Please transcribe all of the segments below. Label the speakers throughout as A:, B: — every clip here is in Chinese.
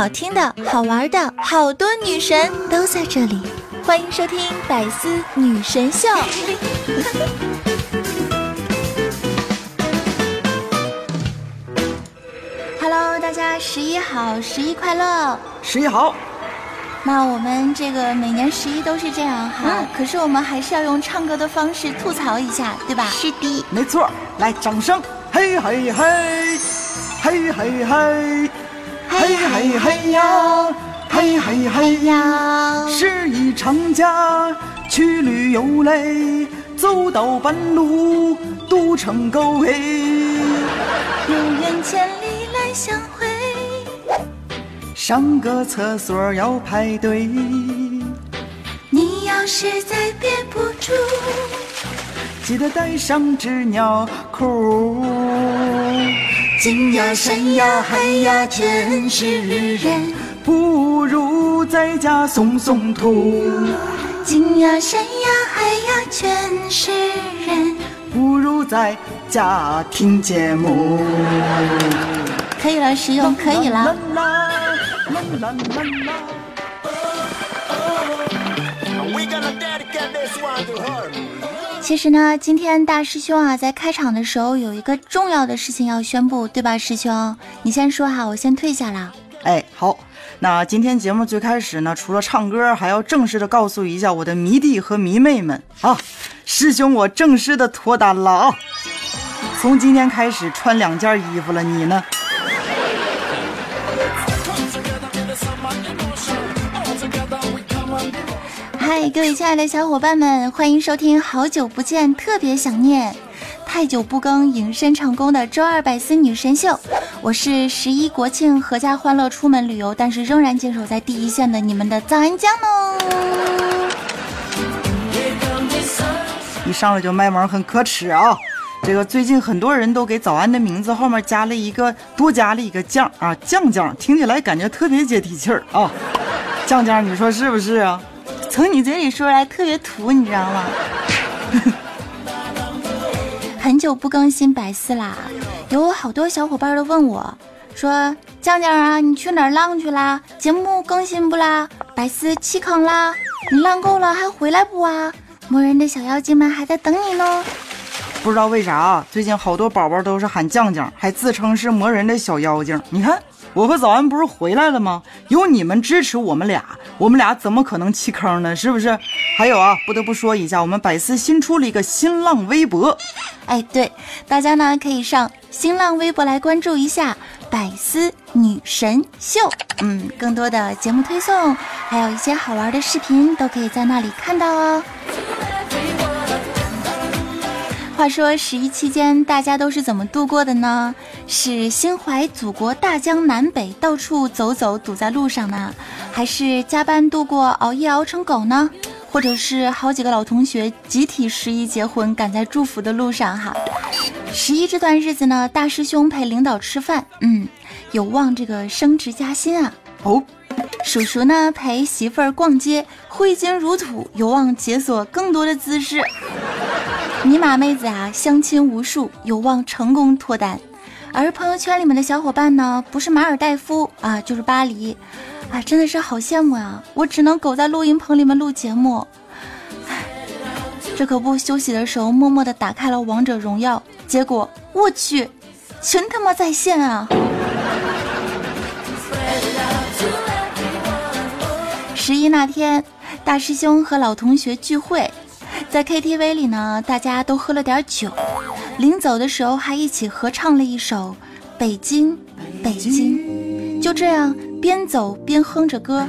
A: 好听的、好玩的，好多女神都在这里，欢迎收听百思女神秀。Hello，大家十一好，十一快乐！
B: 十一好。
A: 那我们这个每年十一都是这样哈，
B: 嗯
A: 可是我们还是要用唱歌的方式吐槽一下，对吧？
C: 是的，
B: 没错，来掌声！嘿嘿嘿，嘿嘿嘿，嘿嘿嘿呀，嘿嘿嘿呀，
A: 呀，
B: 十一长假去旅游嘞，走到半路堵成狗哎。
A: 有缘千里来相会。
B: 上个厕所要排队，
A: 你要实在憋不住，
B: 记得带上纸尿裤。
A: 金呀山呀海呀全是人，
B: 不如在家松松土，
A: 金呀山呀海呀全是人。
B: 不如在家听节目。
A: 可以了，实用可以了。其实呢，今天大师兄啊，在开场的时候有一个重要的事情要宣布，对吧，师兄？你先说哈，我先退下了。
B: 哎，好，那今天节目最开始呢，除了唱歌，还要正式的告诉一下我的迷弟和迷妹们啊，师兄我正式的脱单了啊！从今天开始穿两件衣服了，你呢？
A: 嗨，各位亲爱的小伙伴们，欢迎收听《好久不见，特别想念》，太久不更，隐身成功的周二百思女神秀。我是十一国庆阖家欢乐出门旅游，但是仍然坚守在第一线的你们的早安酱哦。
B: 一上来就卖萌，很可耻啊！这个最近很多人都给早安的名字后面加了一个，多加了一个酱啊，酱酱，听起来感觉特别接地气儿啊！酱酱，你说是不是啊？
A: 从你嘴里说出来特别土，你知道吗？很久不更新百思啦，有好多小伙伴都问我，说酱酱啊，你去哪儿浪去啦？节目更新不啦？百思弃坑啦？你浪够了还回来不啊？魔人的小妖精们还在等你呢。
B: 不知道为啥啊，最近好多宝宝都是喊酱酱，还自称是魔人的小妖精。你看，我和早安不是回来了吗？有你们支持我们俩，我们俩怎么可能弃坑呢？是不是？还有啊，不得不说一下，我们百思新出了一个新浪微博，
A: 哎，对，大家呢可以上新浪微博来关注一下百思女神秀，嗯，更多的节目推送，还有一些好玩的视频都可以在那里看到哦。话说十一期间大家都是怎么度过的呢？是心怀祖国大江南北，到处走走堵在路上呢，还是加班度过，熬夜熬成狗呢？或者是好几个老同学集体十一结婚，赶在祝福的路上哈。十一这段日子呢，大师兄陪领导吃饭，嗯，有望这个升职加薪啊。
B: 哦，
A: 叔叔呢陪媳妇儿逛街，挥金如土，有望解锁更多的姿势。尼玛妹子啊，相亲无数，有望成功脱单。而朋友圈里面的小伙伴呢，不是马尔代夫啊，就是巴黎，啊，真的是好羡慕啊！我只能苟在录音棚里面录节目，这可不休息的时候默默的打开了王者荣耀，结果我去，全他妈在线啊！十一那天，大师兄和老同学聚会，在 KTV 里呢，大家都喝了点酒，临走的时候还一起合唱了一首《北京，北京》。就这样边走边哼着歌，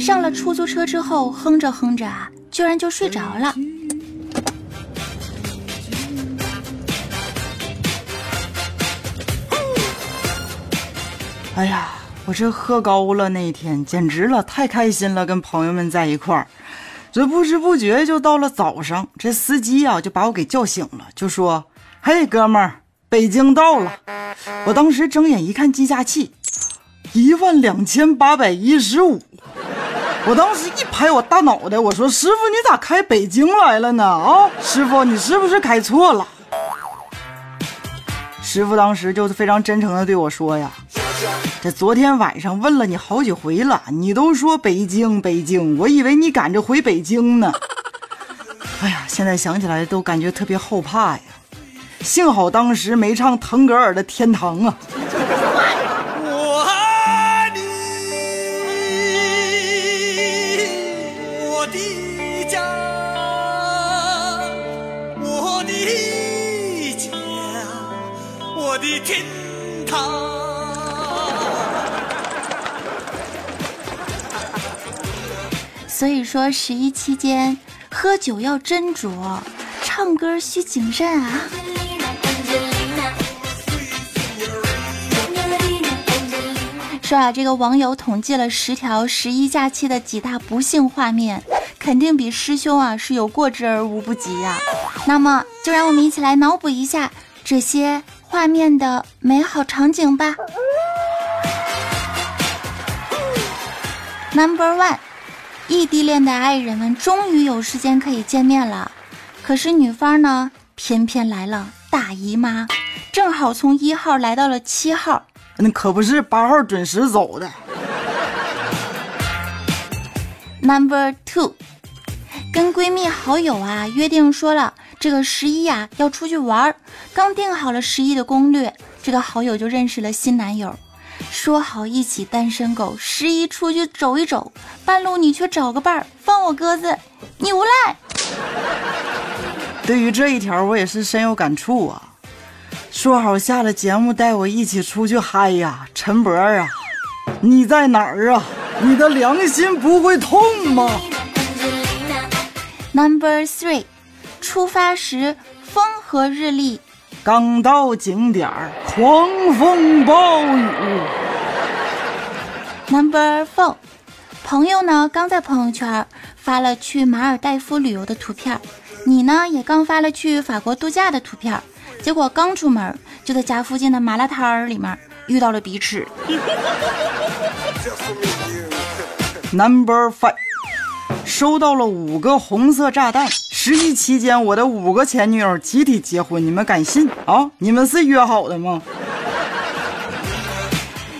A: 上了出租车之后，哼着哼着啊，居然就睡着了。
B: 哎呀，我这喝高了那一天，简直了，太开心了，跟朋友们在一块儿。这不知不觉就到了早上，这司机啊就把我给叫醒了，就说：“嘿，哥们儿，北京到了。”我当时睁眼一看计价器，一万两千八百一十五。我当时一拍我大脑袋，我说：“师傅，你咋开北京来了呢？啊，师傅，你是不是开错了？”师傅当时就是非常真诚的对我说呀：“这昨天晚上问了你好几回了，你都说北京北京，我以为你赶着回北京呢。哎呀，现在想起来都感觉特别后怕呀。幸好当时没唱腾格尔的《天堂》啊。
A: 所以说十一期间喝酒要斟酌，唱歌需谨慎啊。说啊，这个网友统计了十条十一假期的几大不幸画面，肯定比师兄啊是有过之而无不及呀、那么，就让我们一起来脑补一下这些画面的美好场景吧。Number one，异地恋的爱人们终于有时间可以见面了，可是女方呢，偏偏来了大姨妈，正好从一号来到了七号。
B: 那可不是八号准时走的。
A: Number two，跟闺蜜好友啊约定说了，这个十一呀、要出去玩儿，刚定好了十一的攻略，这个好友就认识了新男友，说好一起单身狗，十一出去走一走，半路你却找个伴儿，放我鸽子，你无赖。
B: 对于这一条，我也是深有感触啊。说好下了节目带我一起出去嗨呀，陈博啊，你在哪儿啊？你的良心不会痛吗
A: ？Number three，出发时风和日丽。
B: 刚到景点儿，狂风暴雨。
A: Number four，朋友呢刚在朋友圈发了去马尔代夫旅游的图片，你呢也刚发了去法国度假的图片，结果刚出门就在家附近的麻辣摊儿里面遇到了彼此。
B: Number five，收到了五个红色炸弹。十一期间，我的五个前女友集体结婚，你们敢信啊？你们是约好的吗？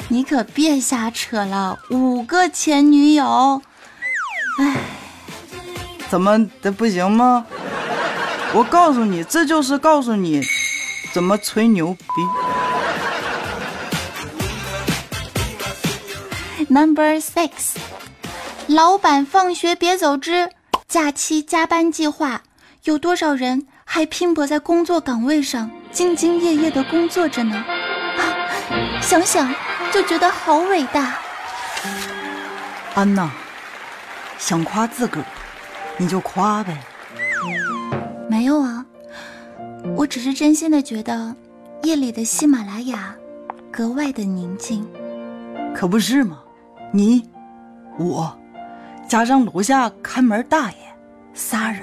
A: 你可别瞎扯了，五个前女友，
B: 怎么的不行吗？我告诉你，这就是告诉你怎么吹牛逼。
A: Number six，老板放学别走之假期加班计划，有多少人还拼搏在工作岗位上，兢兢业业的工作着呢？啊，想想就觉得好伟大。
B: 安娜，想夸自个儿，你就夸呗。
A: 没有啊，我只是真心的觉得夜里的喜马拉雅格外的宁静。
B: 可不是嘛，你，我，加上楼下看门大爷，仨人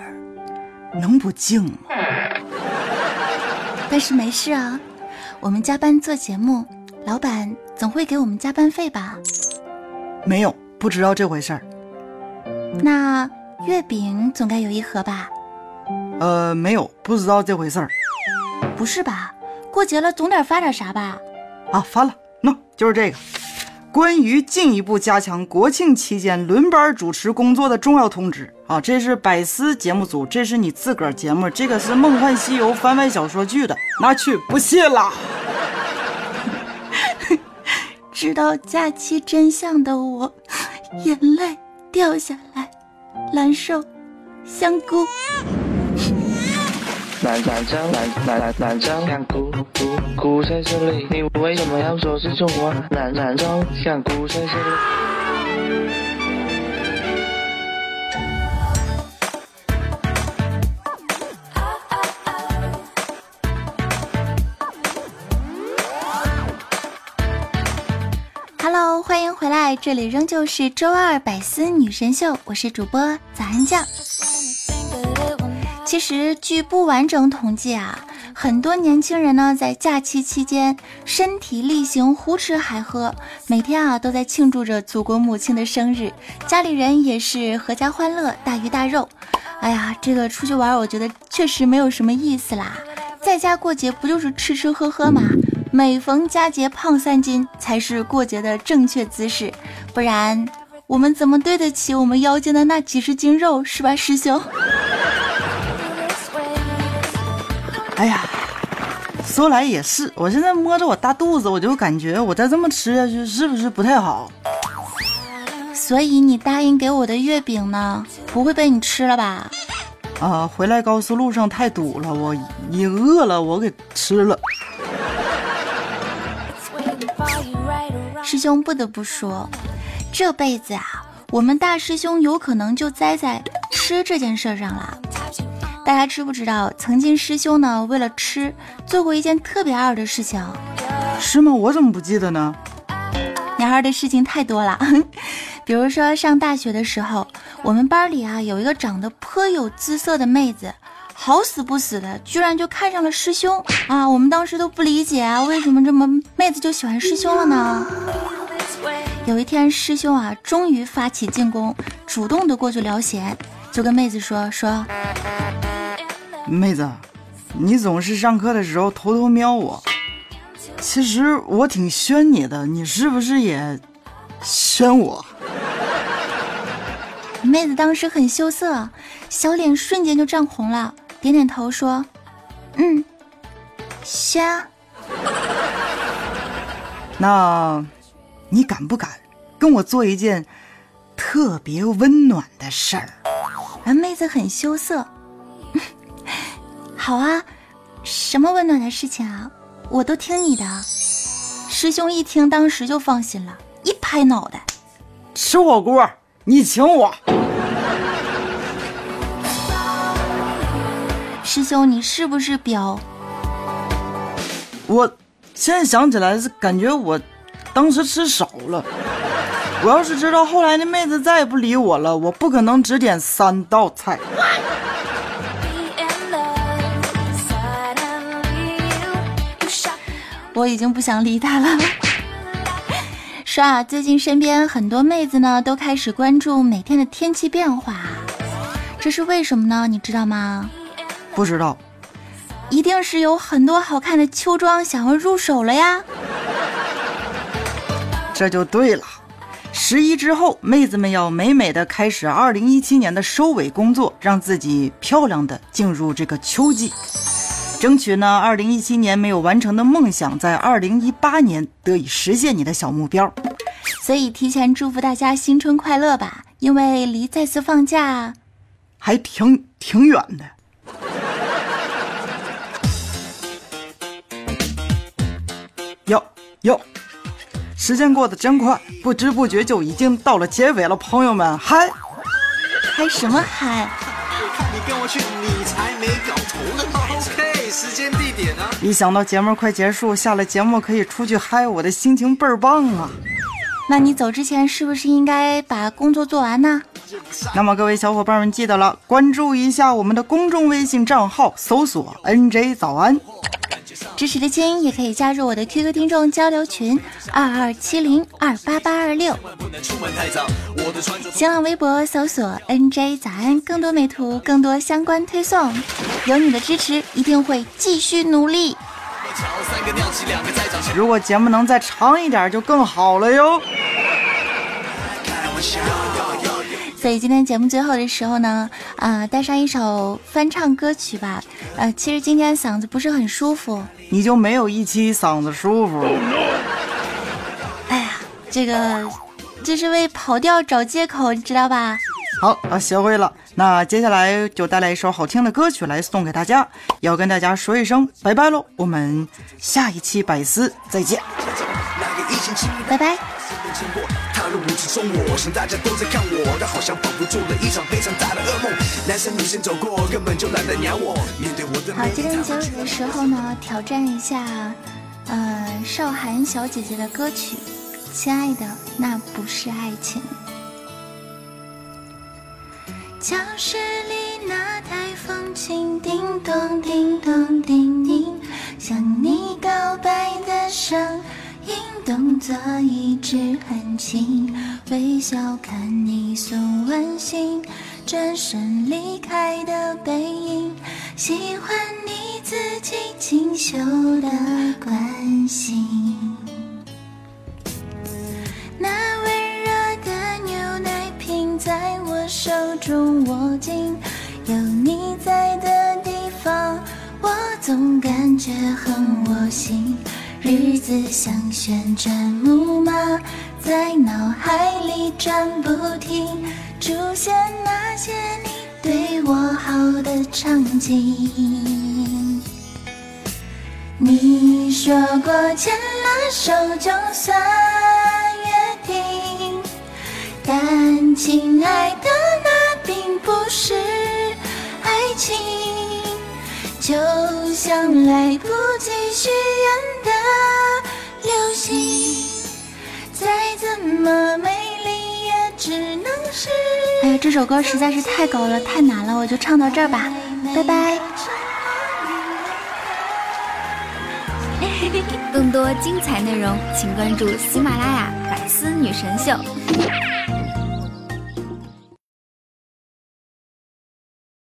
B: 能不静吗？
A: 但是没事啊，我们加班做节目，老板总会给我们加班费吧？
B: 没有，不知道这回事儿。
A: 那月饼总该有一盒吧？
B: 呃，没有，不知道这回事儿。
A: 不是吧？过节了总得发点啥吧？
B: 啊，发了，喏、就是这个。关于进一步加强国庆期间轮班主持工作的重要通知啊！这是百思节目组，这是你自个儿节目，这个是《梦幻西游》番外小说剧的，拿去不谢啦。
A: 知道假期真相的我，眼泪掉下来，难受，香菇。
C: 南南江南南南南江香菇菇菇在这里，你为什么要说是中国？南南江香菇在这里。
A: Hello，欢迎回来，这里仍旧是周二百思女神秀，我是主播早安酱。其实据不完整统计啊，很多年轻人呢在假期期间身体力行，胡吃海喝，每天啊都在庆祝着祖国母亲的生日，家里人也是阖家欢乐，大鱼大肉。哎呀，这个出去玩，我觉得确实没有什么意思啦。在家过节不就是吃吃喝喝吗？每逢佳节胖三斤才是过节的正确姿势，不然我们怎么对得起我们腰间的那几十斤肉，是吧，师兄？
B: 哎呀，说来也是，我现在摸着我大肚子，我就感觉我再这么吃下去是不是不太好？
A: 所以你答应给我的月饼呢，不会被你吃了吧？
B: 啊，回来高速路上太堵了，我你饿了，我给吃了。
A: 师兄不得不说，这辈子啊，我们大师兄有可能就栽在吃这件事上了。大家知不知道，曾经师兄呢为了吃做过一件特别二的事情？
B: 是吗？我怎么不记得呢？
A: 你二的事情太多了，比如说上大学的时候，我们班里啊有一个长得颇有姿色的妹子，好死不死的，居然就看上了师兄啊！我们当时都不理解啊，为什么这么妹子就喜欢师兄了呢？有一天，师兄啊终于发起进攻，主动的过去聊闲，就跟妹子说说。
B: 妹子，你总是上课的时候偷偷瞄我，其实我挺宣你的，你是不是也宣我？
A: 妹子当时很羞涩，小脸瞬间就涨红了，点点头说：“嗯，宣。”
B: 那，你敢不敢跟我做一件特别温暖的事儿？
A: 而妹子很羞涩。好啊，什么温暖的事情啊，我都听你的。师兄一听，当时就放心了，一拍脑袋，
B: 吃火锅，你请我。
A: 师兄，你是不是彪？
B: 我现在想起来是感觉我当时吃少了。我要是知道后来那妹子再也不理我了，我不可能只点三道菜。
A: 我已经不想理他了。说啊，最近身边很多妹子呢都开始关注每天的天气变化，这是为什么呢？你知道吗？
B: 不知道，
A: 一定是有很多好看的秋装想要入手了呀。
B: 这就对了，十一之后，妹子们要美美的开始二零一七年的收尾工作，让自己漂亮的进入这个秋季。争取呢，二零一七年没有完成的梦想，在二零一八年得以实现你的小目标。
A: 所以提前祝福大家新春快乐吧，因为离再次放假
B: 还挺挺远的。哟哟，时间过得真快，不知不觉就已经到了结尾了，朋友们，嗨，
A: 嗨什么嗨？
D: 你跟我去，你才没搞头呢。OK，时间地点呢？
B: 一想到节目快结束，下了节目可以出去嗨，我的心情倍儿棒啊！
A: 那你走之前是不是应该把工作做完呢？
B: 那么各位小伙伴们记得了，关注一下我们的公众微信账号，搜索 “nj 早安”。
A: 支持的亲也可以加入我的 QQ 听众交流群二二七零二八八二六，新浪微博搜索 NJ 早安，更多美图，更多相关推送，有你的支持，一定会继续努力。
B: 如果节目能再长一点，就更好了哟。
A: 所以今天节目最后的时候呢，啊，带上一首翻唱歌曲吧。呃，其实今天嗓子不是很舒服，
B: 你就没有一期嗓子舒服？
A: 哎呀，这个这是为跑调找借口，你知道吧？
B: 好，啊，学会了。那接下来就带来一首好听的歌曲来送给大家，要跟大家说一声拜拜喽。我们下一期百思再见，
A: 拜拜。
D: 入舞池中，我想大家都在看我，但好像仿佛做了一场非常大的噩梦。男生女生走过，根本就懒得鸟我。面对我的
A: 好，今天结尾的时候呢，挑战一下，呃，少涵小姐姐的歌曲《亲爱的那不是爱情》。教室里动作一直很轻，微笑看你送完信，转身离开的背影，喜欢你。自己清秀的关心。那温热的牛奶瓶在我手中握紧，有你在的地方，我总感觉很窝心。日子像旋转木马，在脑海里转不停，出现那些你对我好的场景。你说过牵了手就算约定，但亲爱的，那并不是爱情，就像来不及许愿的流星，再怎么美丽也只能是。哎呀，这首歌实在是太高了，太难了，我就唱到这儿吧，拜拜。
E: 更多精彩内容，请关注喜马拉雅《百思女神秀》。